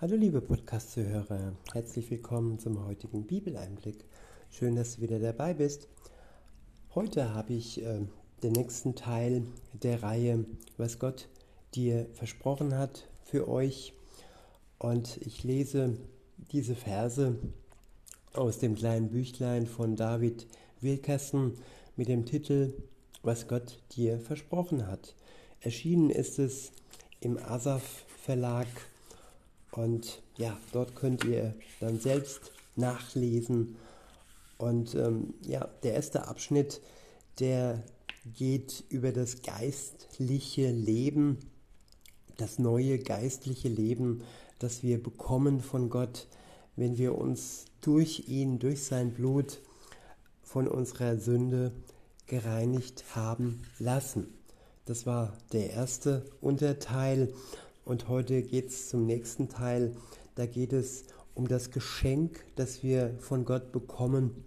Hallo liebe Podcast-Zuhörer, herzlich willkommen zum heutigen Bibeleinblick. Schön, dass du wieder dabei bist. Heute habe ich äh, den nächsten Teil der Reihe, was Gott dir versprochen hat für euch. Und ich lese diese Verse aus dem kleinen Büchlein von David Wilkerson mit dem Titel Was Gott dir versprochen hat. Erschienen ist es im Asaf Verlag und ja, dort könnt ihr dann selbst nachlesen. Und ähm, ja, der erste Abschnitt, der geht über das geistliche Leben, das neue geistliche Leben, das wir bekommen von Gott, wenn wir uns durch ihn, durch sein Blut von unserer Sünde gereinigt haben lassen. Das war der erste Unterteil und heute geht es zum nächsten Teil. Da geht es um das Geschenk, das wir von Gott bekommen,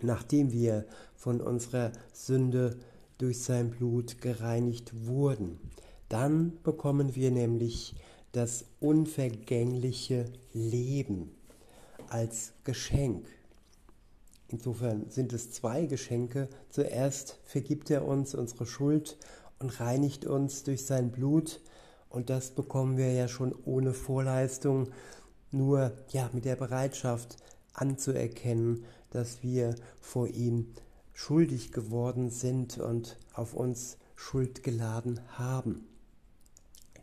nachdem wir von unserer Sünde durch sein Blut gereinigt wurden. Dann bekommen wir nämlich das unvergängliche Leben als Geschenk. Insofern sind es zwei Geschenke. Zuerst vergibt er uns unsere Schuld und reinigt uns durch sein Blut und das bekommen wir ja schon ohne Vorleistung, nur ja mit der Bereitschaft anzuerkennen, dass wir vor ihm schuldig geworden sind und auf uns Schuld geladen haben.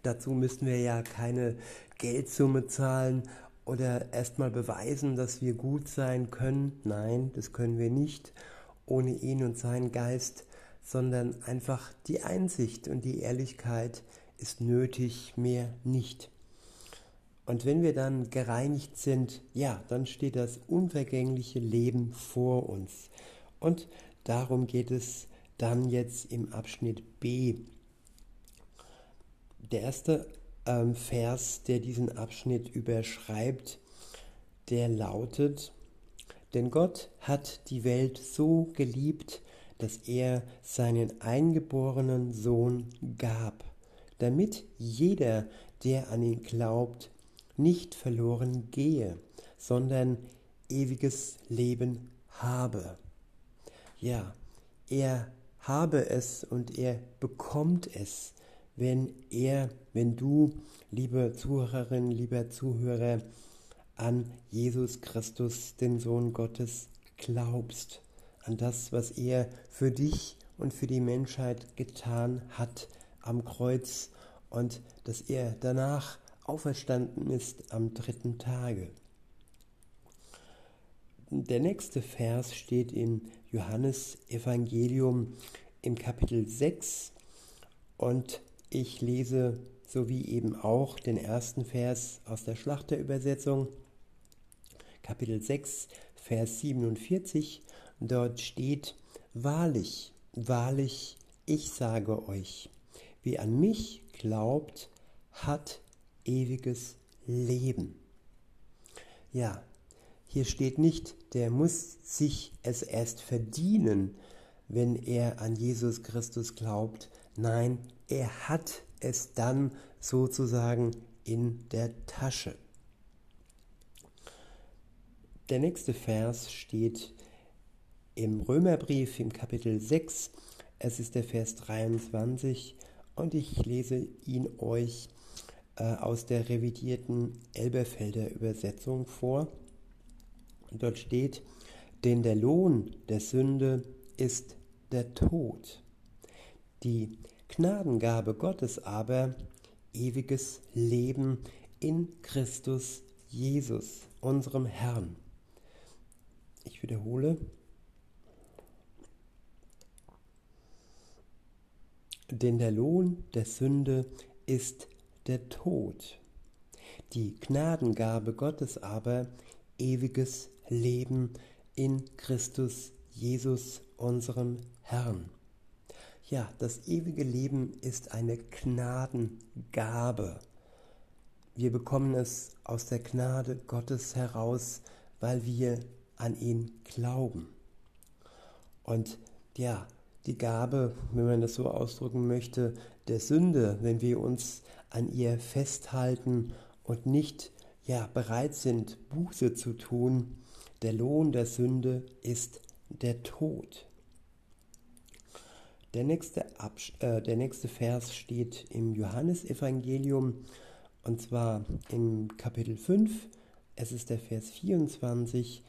Dazu müssen wir ja keine Geldsumme zahlen oder erstmal beweisen, dass wir gut sein können. Nein, das können wir nicht ohne ihn und seinen Geist, sondern einfach die Einsicht und die Ehrlichkeit, ist nötig, mehr nicht. Und wenn wir dann gereinigt sind, ja, dann steht das unvergängliche Leben vor uns. Und darum geht es dann jetzt im Abschnitt B. Der erste ähm, Vers, der diesen Abschnitt überschreibt, der lautet, denn Gott hat die Welt so geliebt, dass er seinen eingeborenen Sohn gab damit jeder, der an ihn glaubt, nicht verloren gehe, sondern ewiges Leben habe. Ja, er habe es und er bekommt es, wenn er, wenn du, liebe Zuhörerin, lieber Zuhörer, an Jesus Christus, den Sohn Gottes, glaubst, an das, was er für dich und für die Menschheit getan hat am Kreuz und dass er danach auferstanden ist am dritten Tage. Der nächste Vers steht im Johannes Evangelium im Kapitel 6 und ich lese sowie eben auch den ersten Vers aus der Schlachterübersetzung, Kapitel 6, Vers 47. Dort steht, Wahrlich, wahrlich, ich sage euch, wie an mich glaubt, hat ewiges Leben. Ja, hier steht nicht, der muss sich es erst verdienen, wenn er an Jesus Christus glaubt. Nein, er hat es dann sozusagen in der Tasche. Der nächste Vers steht im Römerbrief im Kapitel 6. Es ist der Vers 23 und ich lese ihn euch äh, aus der revidierten Elberfelder Übersetzung vor. Dort steht, denn der Lohn der Sünde ist der Tod. Die Gnadengabe Gottes aber ewiges Leben in Christus Jesus, unserem Herrn. Ich wiederhole, denn der Lohn der Sünde ist der Tod. Die Gnadengabe Gottes aber ewiges Leben in Christus Jesus, unserem Herrn. Ja, das ewige Leben ist eine Gnadengabe. Wir bekommen es aus der Gnade Gottes heraus, weil wir an ihn glauben. Und ja, die Gabe, wenn man das so ausdrücken möchte, der Sünde, wenn wir uns an ihr festhalten und nicht ja bereit sind, Buße zu tun, der Lohn der Sünde ist der Tod. Der nächste, Abs äh, der nächste Vers steht im Johannesevangelium und zwar im Kapitel 5. Es ist der Vers 24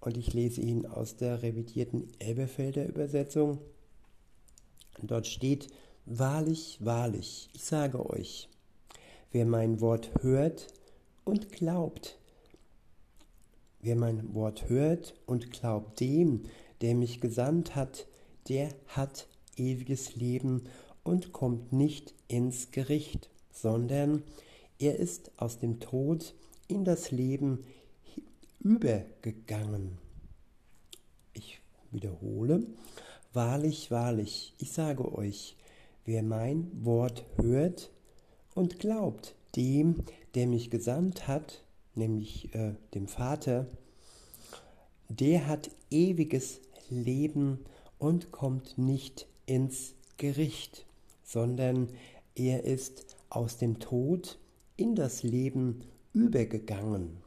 und ich lese ihn aus der revidierten Elberfelder Übersetzung. Dort steht, Wahrlich, wahrlich, ich sage euch, wer mein Wort hört und glaubt, wer mein Wort hört und glaubt dem, der mich gesandt hat, der hat ewiges Leben und kommt nicht ins Gericht, sondern er ist aus dem Tod in das Leben übergegangen. Ich wiederhole, wahrlich, wahrlich, ich sage euch, wer mein Wort hört und glaubt dem, der mich gesandt hat, nämlich äh, dem Vater, der hat ewiges Leben und kommt nicht ins Gericht, sondern er ist aus dem Tod in das Leben übergegangen.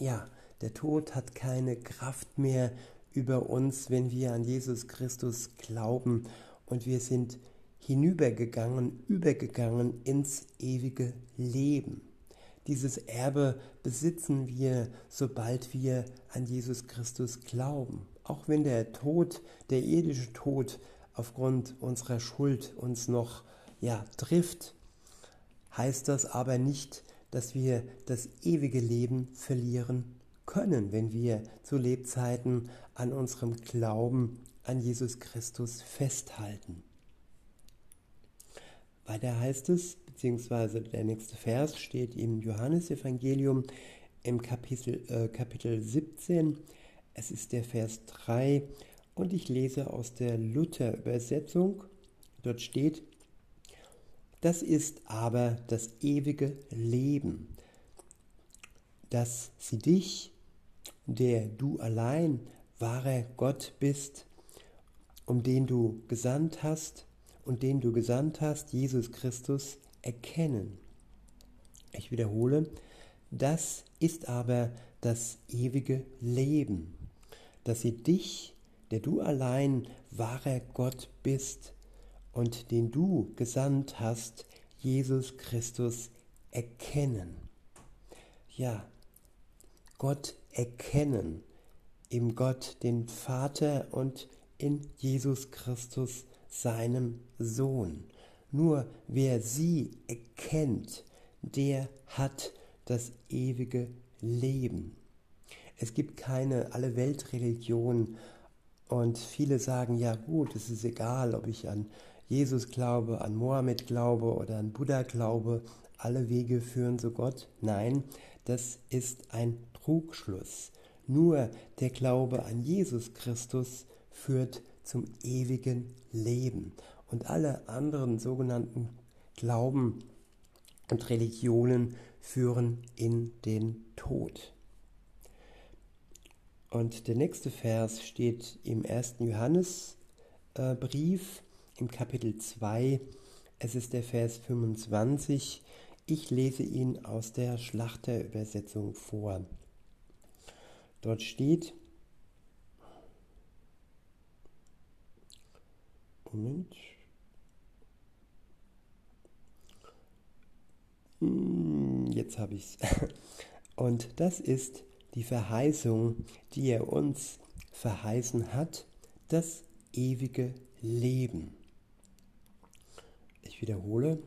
Ja, der Tod hat keine Kraft mehr über uns, wenn wir an Jesus Christus glauben und wir sind hinübergegangen, übergegangen ins ewige Leben. Dieses Erbe besitzen wir, sobald wir an Jesus Christus glauben. Auch wenn der Tod, der irdische Tod aufgrund unserer Schuld uns noch ja, trifft, heißt das aber nicht, dass wir das ewige Leben verlieren können, wenn wir zu Lebzeiten an unserem Glauben an Jesus Christus festhalten. Weiter heißt es, beziehungsweise der nächste Vers steht im Johannesevangelium im Kapitel, äh, Kapitel 17. Es ist der Vers 3 und ich lese aus der Luther-Übersetzung. Dort steht, das ist aber das ewige Leben, dass sie dich, der du allein wahrer Gott bist, um den du gesandt hast und den du gesandt hast, Jesus Christus, erkennen. Ich wiederhole, das ist aber das ewige Leben, dass sie dich, der du allein wahrer Gott bist und den du gesandt hast, Jesus Christus, erkennen. Ja, Gott erkennen, im Gott den Vater und in Jesus Christus, seinem Sohn. Nur wer sie erkennt, der hat das ewige Leben. Es gibt keine alle Weltreligion und viele sagen, ja gut, es ist egal, ob ich an Jesus glaube, an Mohammed glaube oder an Buddha glaube, alle Wege führen zu Gott. Nein, das ist ein Trugschluss. Nur der Glaube an Jesus Christus führt zum ewigen Leben. Und alle anderen sogenannten Glauben und Religionen führen in den Tod. Und der nächste Vers steht im ersten Johannesbrief im Kapitel 2. Es ist der Vers 25. Ich lese ihn aus der Schlachterübersetzung vor. Dort steht, Moment. Hm, jetzt habe ich es. Und das ist die Verheißung, die er uns verheißen hat, das ewige Leben. Ich wiederhole.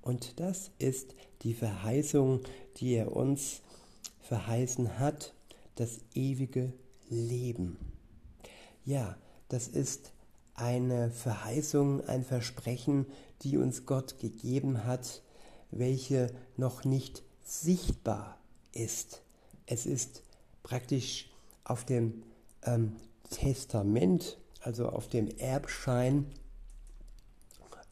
Und das ist die Verheißung, die er uns verheißen hat, das ewige Leben. Ja, das ist eine Verheißung, ein Versprechen, die uns Gott gegeben hat, welche noch nicht sichtbar ist. Es ist praktisch auf dem ähm, Testament, also auf dem Erbschein,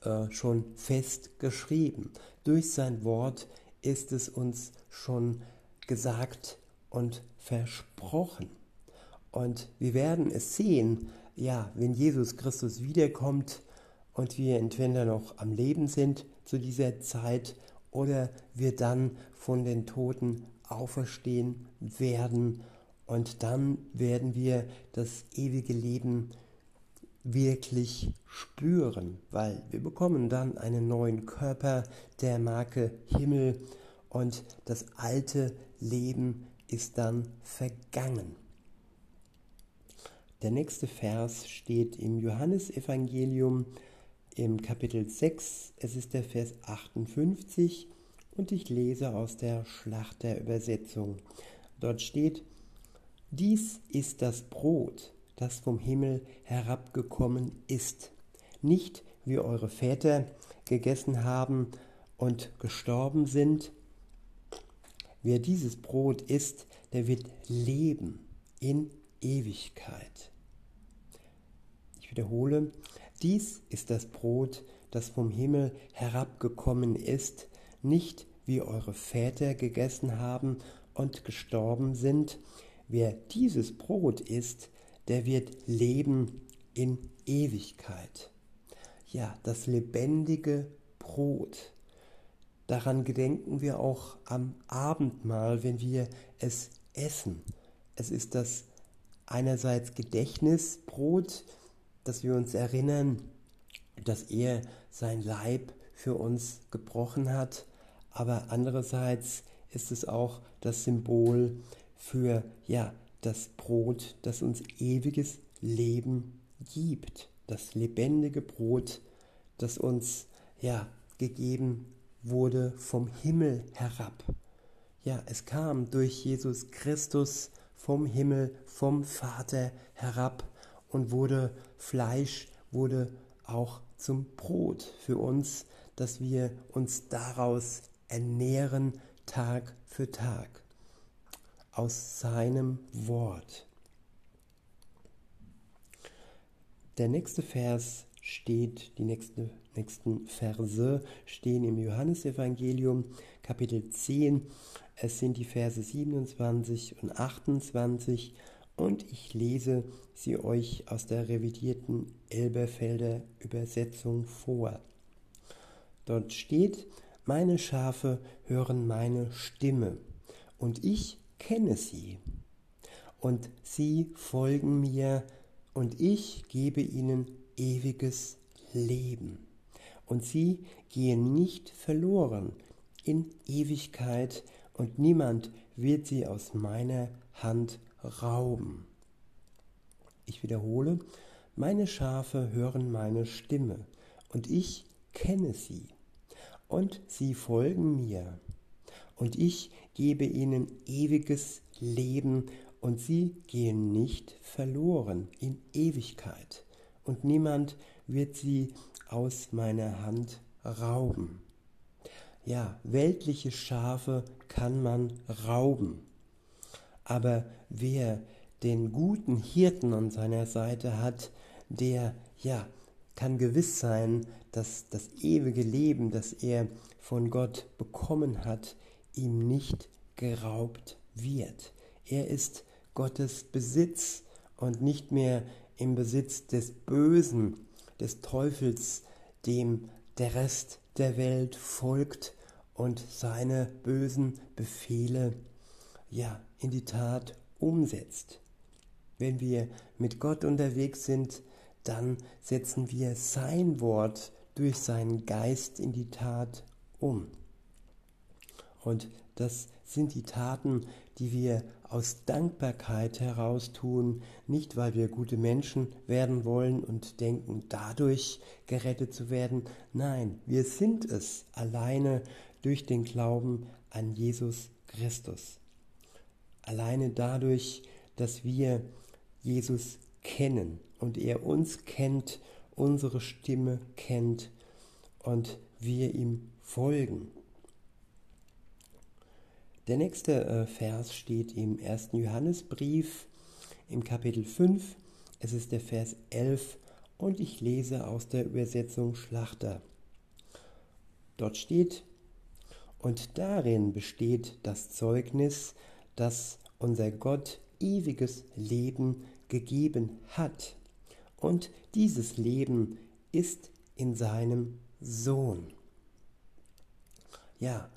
äh, schon festgeschrieben. Durch sein Wort ist es uns schon gesagt und versprochen. Und wir werden es sehen, ja, wenn Jesus Christus wiederkommt und wir entweder noch am Leben sind zu dieser Zeit oder wir dann von den Toten auferstehen werden und dann werden wir das ewige Leben wirklich spüren, weil wir bekommen dann einen neuen Körper der Marke Himmel und das alte Leben ist dann vergangen. Der nächste Vers steht im Johannesevangelium im Kapitel 6, es ist der Vers 58 und ich lese aus der Schlachterübersetzung. Dort steht, dies ist das Brot, das vom Himmel herabgekommen ist, nicht wie eure Väter gegessen haben und gestorben sind. Wer dieses Brot isst, der wird leben in Ewigkeit. Ich wiederhole, dies ist das Brot, das vom Himmel herabgekommen ist, nicht wie eure Väter gegessen haben und gestorben sind. Wer dieses Brot isst, der wird leben in Ewigkeit. Ja, das lebendige Brot. Daran gedenken wir auch am Abendmahl, wenn wir es essen. Es ist das einerseits Gedächtnisbrot, dass wir uns erinnern, dass er sein Leib für uns gebrochen hat, aber andererseits ist es auch das Symbol für ja, das Brot, das uns ewiges Leben gibt, das lebendige Brot, das uns ja gegeben wurde vom Himmel herab. Ja, es kam durch Jesus Christus vom Himmel, vom Vater herab und wurde Fleisch, wurde auch zum Brot für uns, dass wir uns daraus ernähren Tag für Tag aus seinem Wort. Der nächste Vers steht, die nächste, nächsten Verse stehen im Johannesevangelium Kapitel 10. Es sind die Verse 27 und 28 und ich lese sie euch aus der revidierten Elberfelder Übersetzung vor. Dort steht, meine Schafe hören meine Stimme und ich kenne sie und sie folgen mir und ich gebe ihnen ewiges Leben. Und sie gehen nicht verloren in Ewigkeit und niemand wird sie aus meiner Hand rauben. Ich wiederhole, meine Schafe hören meine Stimme und ich kenne sie und sie folgen mir. Und ich gebe ihnen ewiges Leben und sie gehen nicht verloren in Ewigkeit und niemand wird sie aus meiner Hand rauben. Ja, weltliche Schafe kann man rauben, aber wer den guten Hirten an seiner Seite hat, der ja kann gewiss sein, dass das ewige Leben, das er von Gott bekommen hat, ihm nicht geraubt wird. Er ist Gottes Besitz und nicht mehr im Besitz des Bösen, des Teufels, dem der Rest der Welt folgt und seine bösen Befehle ja in die Tat umsetzt. Wenn wir mit Gott unterwegs sind, dann setzen wir sein Wort durch seinen Geist in die Tat um. Und das sind die Taten, die wir aus Dankbarkeit heraus tun, nicht weil wir gute Menschen werden wollen und denken, dadurch gerettet zu werden. Nein, wir sind es alleine durch den Glauben an Jesus Christus. Alleine dadurch, dass wir Jesus kennen und er uns kennt, unsere Stimme kennt und wir ihm folgen. Der nächste äh, Vers steht im ersten Johannesbrief im Kapitel 5. Es ist der Vers 11 und ich lese aus der Übersetzung Schlachter. Dort steht, und darin besteht das Zeugnis, dass unser Gott ewiges Leben gegeben hat. Und dieses Leben ist in seinem Sohn. ja,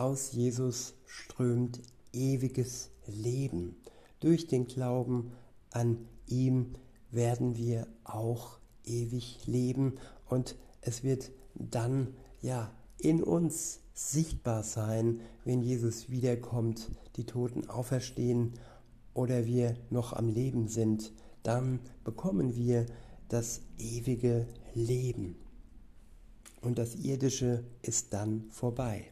aus Jesus strömt ewiges Leben. Durch den Glauben an ihm werden wir auch ewig leben und es wird dann ja in uns sichtbar sein, wenn Jesus wiederkommt, die Toten auferstehen oder wir noch am Leben sind, dann bekommen wir das ewige Leben. Und das irdische ist dann vorbei.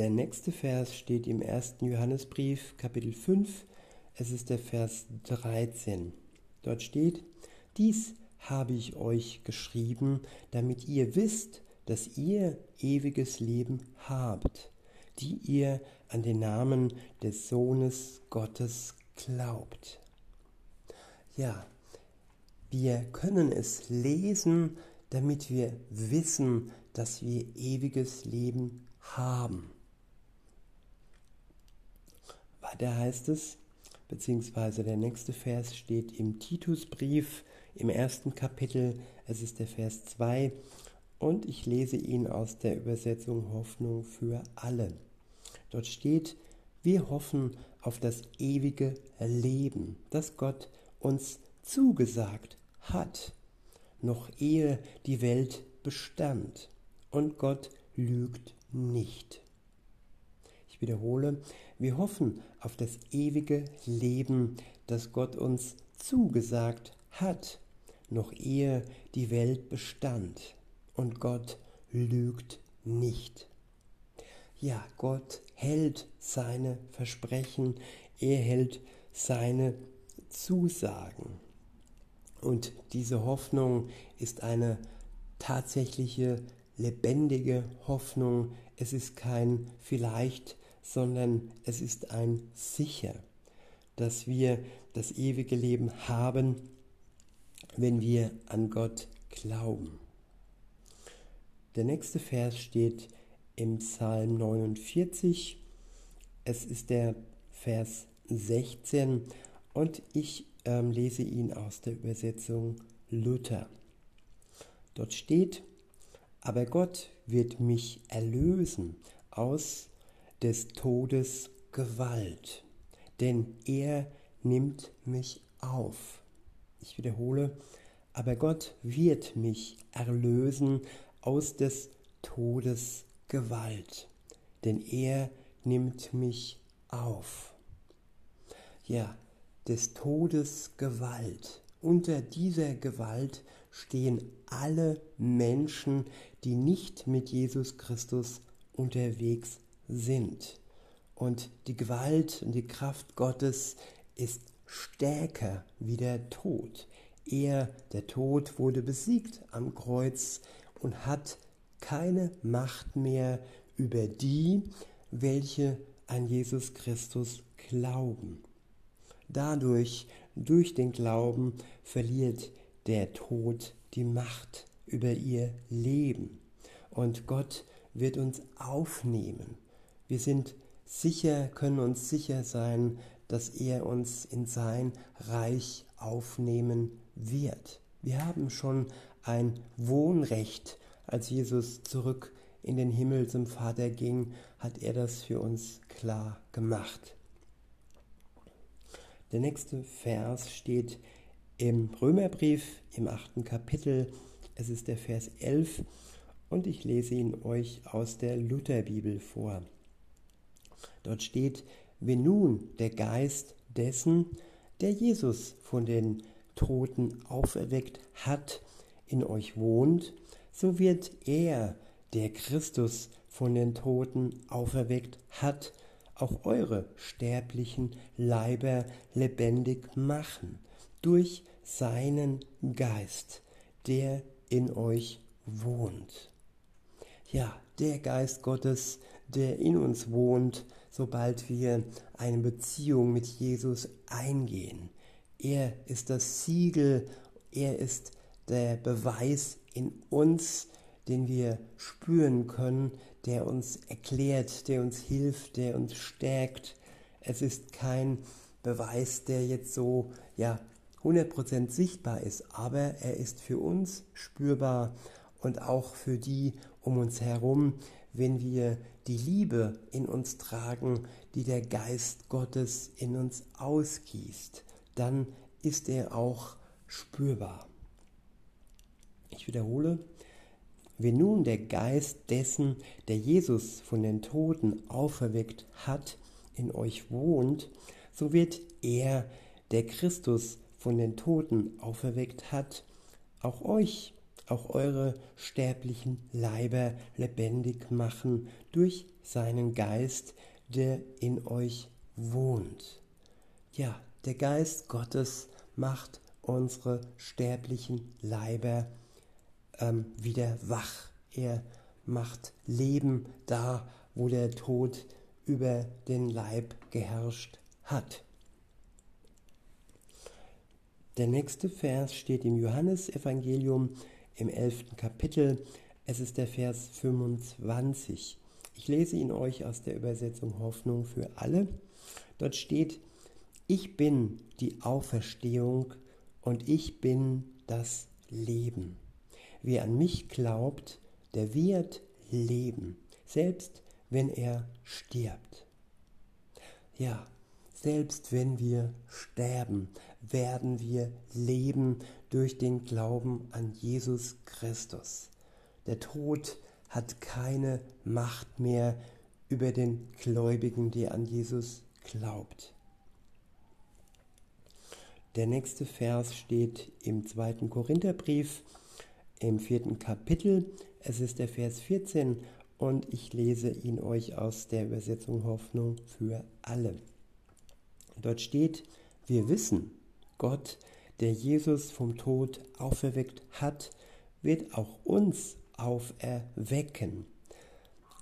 Der nächste Vers steht im 1. Johannesbrief, Kapitel 5. Es ist der Vers 13. Dort steht, dies habe ich euch geschrieben, damit ihr wisst, dass ihr ewiges Leben habt, die ihr an den Namen des Sohnes Gottes glaubt. Ja, wir können es lesen, damit wir wissen, dass wir ewiges Leben haben. Weiter heißt es, beziehungsweise der nächste Vers steht im Titusbrief im ersten Kapitel, es ist der Vers 2 und ich lese ihn aus der Übersetzung Hoffnung für alle. Dort steht, wir hoffen auf das ewige Leben, das Gott uns zugesagt hat, noch ehe die Welt bestand. Und Gott lügt nicht. Wiederhole, wir hoffen auf das ewige Leben, das Gott uns zugesagt hat, noch ehe die Welt bestand. Und Gott lügt nicht. Ja, Gott hält seine Versprechen, er hält seine Zusagen. Und diese Hoffnung ist eine tatsächliche, lebendige Hoffnung. Es ist kein vielleicht, sondern es ist ein sicher, dass wir das ewige Leben haben, wenn wir an Gott glauben. Der nächste Vers steht im Psalm 49. Es ist der Vers 16 und ich ähm, lese ihn aus der Übersetzung Luther. Dort steht, aber Gott wird mich erlösen aus des Todes Gewalt, denn er nimmt mich auf. Ich wiederhole, aber Gott wird mich erlösen aus des Todes Gewalt, denn er nimmt mich auf. Ja, des Todes Gewalt. Unter dieser Gewalt stehen alle Menschen, die nicht mit Jesus Christus unterwegs sind. Und die Gewalt und die Kraft Gottes ist stärker wie der Tod. Er, der Tod, wurde besiegt am Kreuz und hat keine Macht mehr über die, welche an Jesus Christus glauben. Dadurch, durch den Glauben, verliert der Tod die Macht über ihr Leben. Und Gott wird uns aufnehmen. Wir sind sicher, können uns sicher sein, dass er uns in sein Reich aufnehmen wird. Wir haben schon ein Wohnrecht als Jesus zurück in den Himmel zum Vater ging, hat er das für uns klar gemacht. Der nächste Vers steht im Römerbrief im achten Kapitel. Es ist der Vers 11 und ich lese ihn euch aus der Lutherbibel vor. Dort steht, wenn nun der Geist dessen, der Jesus von den Toten auferweckt hat, in euch wohnt, so wird er, der Christus von den Toten auferweckt hat, auch eure sterblichen Leiber lebendig machen durch seinen Geist, der in euch wohnt. Ja, der Geist Gottes, der in uns wohnt, sobald wir eine Beziehung mit Jesus eingehen. Er ist das Siegel, er ist der Beweis in uns, den wir spüren können, der uns erklärt, der uns hilft, der uns stärkt. Es ist kein Beweis, der jetzt so ja 100% sichtbar ist, aber er ist für uns spürbar und auch für die um uns herum, wenn wir die Liebe in uns tragen, die der Geist Gottes in uns ausgießt, dann ist er auch spürbar. Ich wiederhole, wenn nun der Geist dessen, der Jesus von den Toten auferweckt hat, in euch wohnt, so wird er, der Christus von den Toten auferweckt hat, auch euch, auch eure sterblichen Leiber lebendig machen durch seinen Geist, der in euch wohnt. Ja, der Geist Gottes macht unsere sterblichen Leiber ähm, wieder wach. Er macht Leben da, wo der Tod über den Leib geherrscht hat. Der nächste Vers steht im Johannesevangelium im 11. Kapitel. Es ist der Vers 25. Ich lese ihn euch aus der Übersetzung Hoffnung für alle. Dort steht, ich bin die Auferstehung und ich bin das Leben. Wer an mich glaubt, der wird leben, selbst wenn er stirbt. Ja, selbst wenn wir sterben, werden wir leben durch den Glauben an Jesus Christus. Der Tod hat keine Macht mehr über den Gläubigen, der an Jesus glaubt. Der nächste Vers steht im zweiten Korintherbrief im vierten Kapitel. Es ist der Vers 14 und ich lese ihn euch aus der Übersetzung Hoffnung für alle. Dort steht, wir wissen, Gott, der Jesus vom Tod auferweckt hat, wird auch uns auferwecken.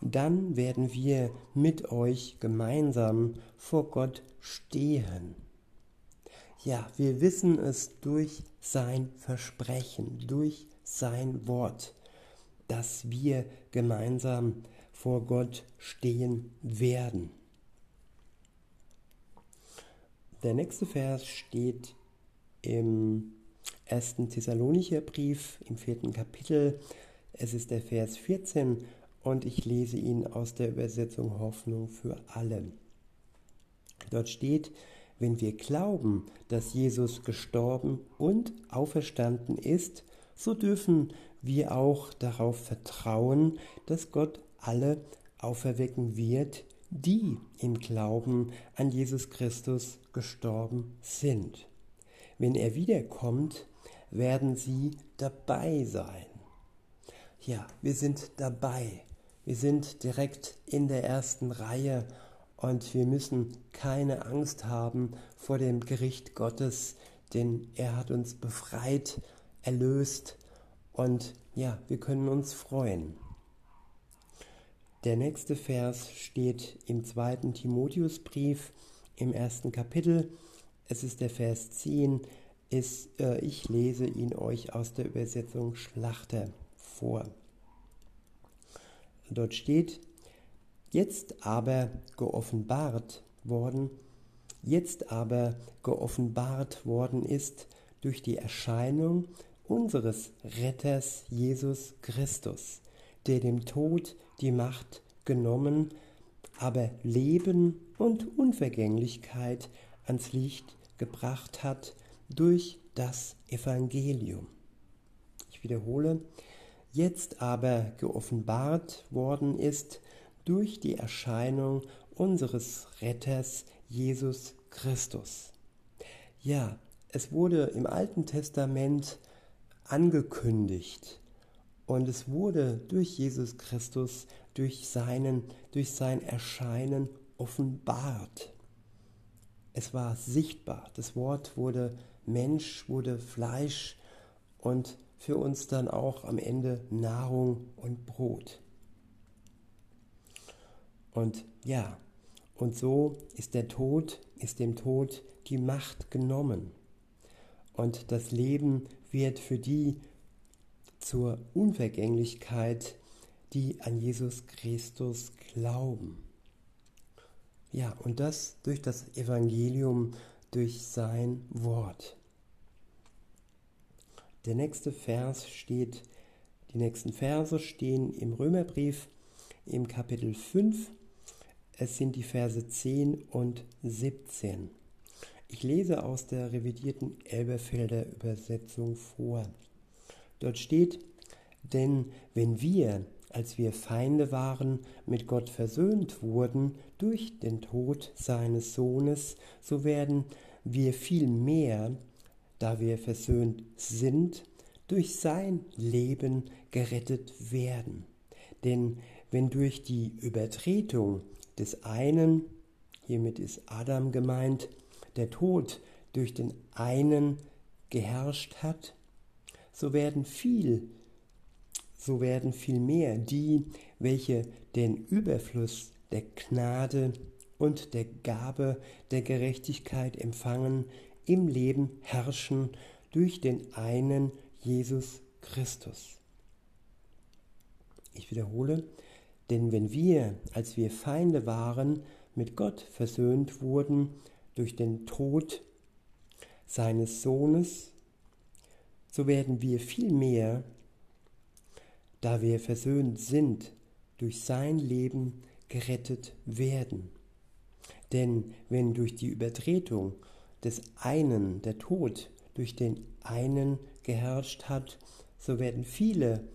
Dann werden wir mit euch gemeinsam vor Gott stehen. Ja, wir wissen es durch sein Versprechen, durch sein Wort, dass wir gemeinsam vor Gott stehen werden. Der nächste Vers steht im ersten Thessalonicher Brief im vierten Kapitel. Es ist der Vers 14 und ich lese ihn aus der Übersetzung Hoffnung für alle. Dort steht, wenn wir glauben, dass Jesus gestorben und auferstanden ist, so dürfen wir auch darauf vertrauen, dass Gott alle auferwecken wird, die im Glauben an Jesus Christus gestorben sind. Wenn er wiederkommt, werden sie dabei sein. Ja, wir sind dabei. Wir sind direkt in der ersten Reihe und wir müssen keine Angst haben vor dem Gericht Gottes, denn er hat uns befreit, erlöst und ja, wir können uns freuen. Der nächste Vers steht im zweiten Timotheusbrief im ersten Kapitel. Es ist der Vers 10. Ist, äh, ich lese ihn euch aus der Übersetzung Schlachter vor. Dort steht, Jetzt aber geoffenbart worden, jetzt aber geoffenbart worden ist durch die Erscheinung unseres Retters Jesus Christus, der dem Tod die Macht genommen, aber Leben und Unvergänglichkeit ans Licht gebracht hat durch das Evangelium. Ich wiederhole, jetzt aber geoffenbart worden ist durch die Erscheinung unseres Retters Jesus Christus. Ja, es wurde im Alten Testament angekündigt und es wurde durch Jesus Christus, durch, seinen, durch sein Erscheinen offenbart. Es war sichtbar. Das Wort wurde Mensch, wurde Fleisch und für uns dann auch am Ende Nahrung und Brot. Und ja, und so ist der Tod, ist dem Tod die Macht genommen. Und das Leben wird für die zur Unvergänglichkeit, die an Jesus Christus glauben. Ja, und das durch das Evangelium, durch sein Wort. Der nächste Vers steht Die nächsten Verse stehen im Römerbrief im Kapitel 5. Es sind die Verse 10 und 17. Ich lese aus der revidierten Elberfelder Übersetzung vor. Dort steht, denn wenn wir, als wir Feinde waren, mit Gott versöhnt wurden durch den Tod seines Sohnes, so werden wir viel mehr, da wir versöhnt sind, durch sein Leben gerettet werden. Denn wenn durch die Übertretung des einen, hiermit ist Adam gemeint, der Tod durch den einen geherrscht hat, so werden viel, so werden viel mehr die, welche den Überfluss der Gnade und der Gabe der Gerechtigkeit empfangen, im Leben herrschen durch den einen Jesus Christus. Ich wiederhole, denn wenn wir, als wir Feinde waren, mit Gott versöhnt wurden durch den Tod seines Sohnes, so werden wir vielmehr, da wir versöhnt sind, durch sein Leben gerettet werden. Denn wenn durch die Übertretung des einen der Tod durch den einen geherrscht hat, so werden viele,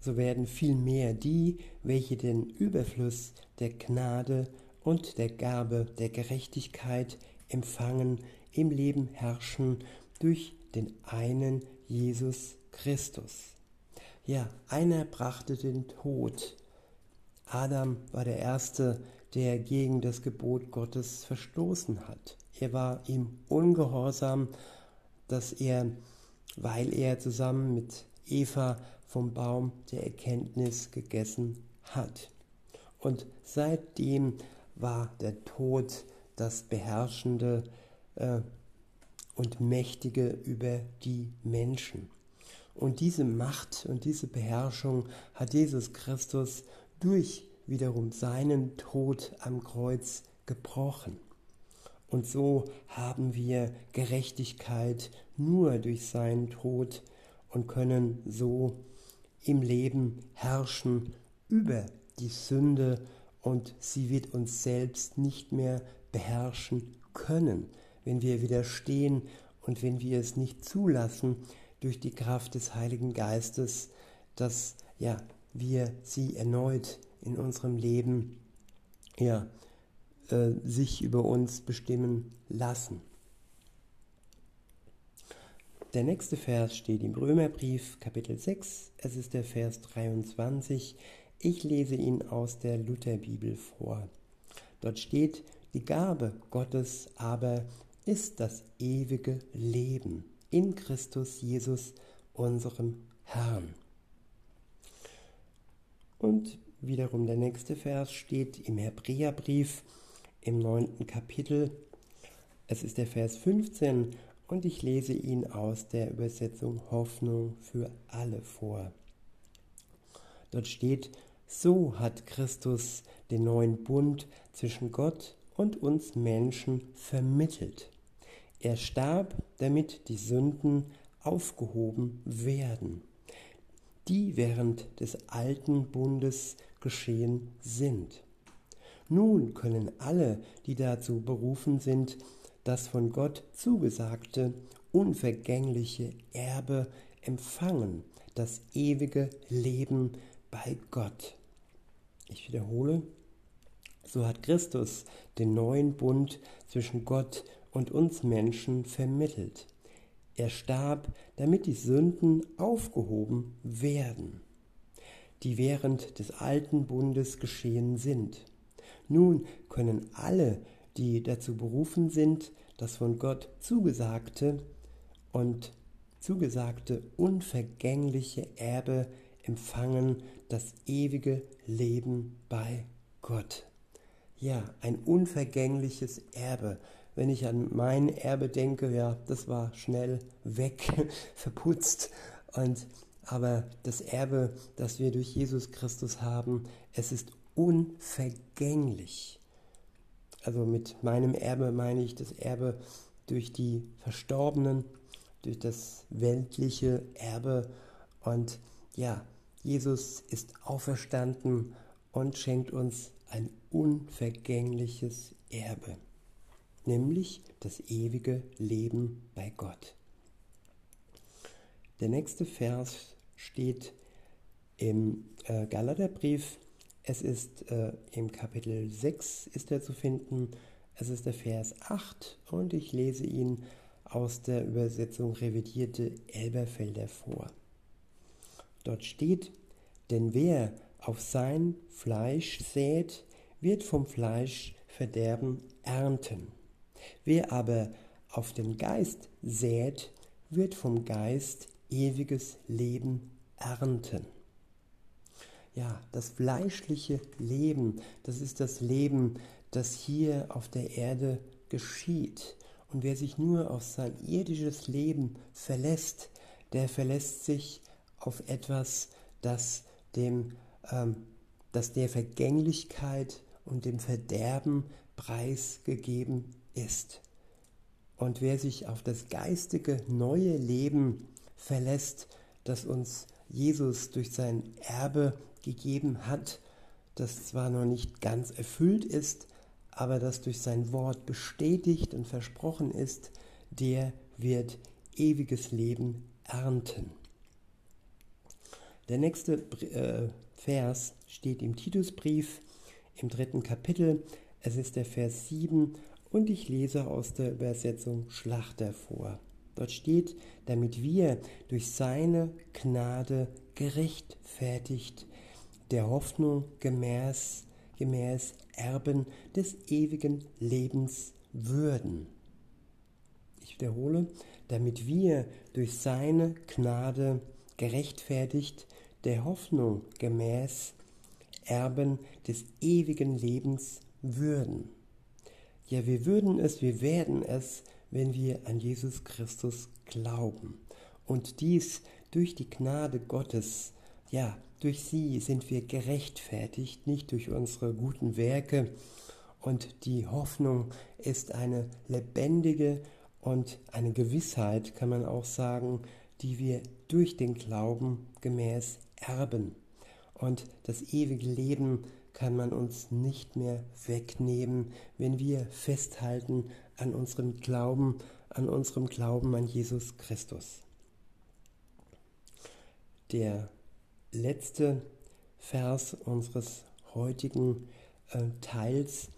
so werden vielmehr die, welche den Überfluss der Gnade und der Gabe der Gerechtigkeit empfangen, im Leben herrschen durch den einen Jesus Christus. Ja, einer brachte den Tod. Adam war der Erste, der gegen das Gebot Gottes verstoßen hat. Er war ihm ungehorsam, dass er, weil er zusammen mit Eva vom Baum der Erkenntnis gegessen hat. Und seitdem war der Tod das beherrschende äh, und mächtige über die Menschen. Und diese Macht und diese Beherrschung hat Jesus Christus durch wiederum seinen Tod am Kreuz gebrochen. Und so haben wir Gerechtigkeit nur durch seinen Tod und können so im Leben herrschen über die Sünde und sie wird uns selbst nicht mehr beherrschen können, wenn wir widerstehen und wenn wir es nicht zulassen durch die Kraft des Heiligen Geistes, dass ja, wir sie erneut in unserem Leben ja, äh, sich über uns bestimmen lassen. Der nächste Vers steht im Römerbrief Kapitel 6, es ist der Vers 23. Ich lese ihn aus der Lutherbibel vor. Dort steht, die Gabe Gottes aber ist das ewige Leben in Christus Jesus, unserem Herrn. Und wiederum der nächste Vers steht im Hebräerbrief im neunten Kapitel. Es ist der Vers 15 und ich lese ihn aus der Übersetzung Hoffnung für alle vor. Dort steht, so hat Christus den neuen Bund zwischen Gott und uns Menschen vermittelt. Er starb, damit die Sünden aufgehoben werden, die während des alten Bundes geschehen sind. Nun können alle, die dazu berufen sind, das von Gott zugesagte, unvergängliche Erbe empfangen, das ewige Leben bei Gott. Ich wiederhole, so hat Christus den neuen Bund zwischen Gott und uns Menschen vermittelt. Er starb, damit die Sünden aufgehoben werden, die während des alten Bundes geschehen sind. Nun können alle, die dazu berufen sind, das von Gott zugesagte und zugesagte unvergängliche Erbe empfangen, das ewige Leben bei Gott. Ja, ein unvergängliches Erbe. Wenn ich an mein Erbe denke, ja, das war schnell weg, verputzt. Und, aber das Erbe, das wir durch Jesus Christus haben, es ist unvergänglich. Also mit meinem Erbe meine ich das Erbe durch die Verstorbenen, durch das weltliche Erbe. Und ja, Jesus ist auferstanden und schenkt uns ein unvergängliches Erbe, nämlich das ewige Leben bei Gott. Der nächste Vers steht im äh, Galaterbrief. Es ist äh, im Kapitel 6 ist er zu finden. Es ist der Vers 8 und ich lese ihn aus der Übersetzung revidierte Elberfelder vor. Dort steht, denn wer auf sein Fleisch sät, wird vom Fleisch Verderben ernten. Wer aber auf den Geist sät, wird vom Geist ewiges Leben ernten. Ja, das fleischliche Leben, das ist das Leben, das hier auf der Erde geschieht. Und wer sich nur auf sein irdisches Leben verlässt, der verlässt sich auf etwas, das, dem, ähm, das der Vergänglichkeit und dem Verderben preisgegeben ist. Und wer sich auf das geistige neue Leben verlässt, das uns Jesus durch sein Erbe gegeben hat, das zwar noch nicht ganz erfüllt ist, aber das durch sein Wort bestätigt und versprochen ist, der wird ewiges Leben ernten. Der nächste äh, Vers steht im Titusbrief im dritten Kapitel. Es ist der Vers 7 und ich lese aus der Übersetzung Schlachter vor. Dort steht, damit wir durch seine Gnade gerechtfertigt, der Hoffnung gemäß, gemäß Erben des ewigen Lebens würden. Ich wiederhole, damit wir durch seine Gnade gerechtfertigt, der Hoffnung gemäß Erben des ewigen Lebens würden. Ja, wir würden es, wir werden es, wenn wir an Jesus Christus glauben. Und dies durch die Gnade Gottes, ja, durch sie sind wir gerechtfertigt, nicht durch unsere guten Werke. Und die Hoffnung ist eine lebendige und eine Gewissheit, kann man auch sagen, die wir durch den Glauben gemäß erben. Und das ewige Leben kann man uns nicht mehr wegnehmen, wenn wir festhalten an unserem Glauben, an unserem Glauben an Jesus Christus. Der letzte Vers unseres heutigen äh, Teils,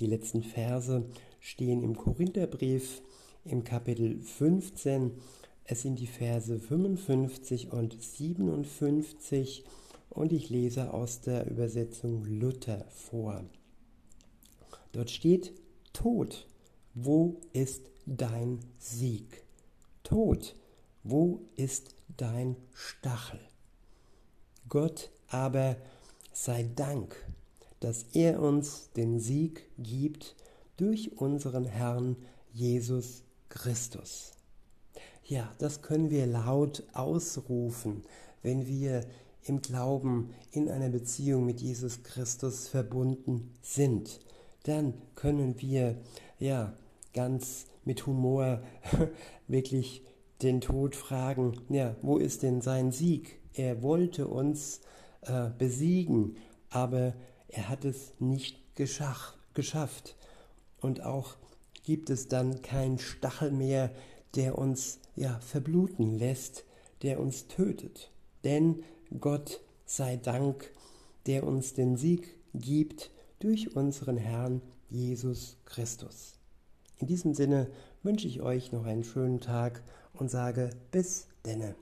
die letzten Verse stehen im Korintherbrief im Kapitel 15. Es sind die Verse 55 und 57 und ich lese aus der Übersetzung Luther vor. Dort steht, Tod, wo ist dein Sieg? Tod, wo ist dein Stachel? Gott aber sei Dank, dass er uns den Sieg gibt durch unseren Herrn Jesus Christus. Ja, das können wir laut ausrufen, wenn wir im Glauben in einer Beziehung mit Jesus Christus verbunden sind, dann können wir ja ganz mit Humor wirklich den Tod fragen, ja, wo ist denn sein Sieg? Er wollte uns äh, besiegen, aber er hat es nicht geschach, geschafft. Und auch gibt es dann keinen Stachel mehr, der uns ja verbluten lässt, der uns tötet. Denn Gott sei Dank, der uns den Sieg gibt durch unseren Herrn Jesus Christus. In diesem Sinne wünsche ich euch noch einen schönen Tag und sage bis denne.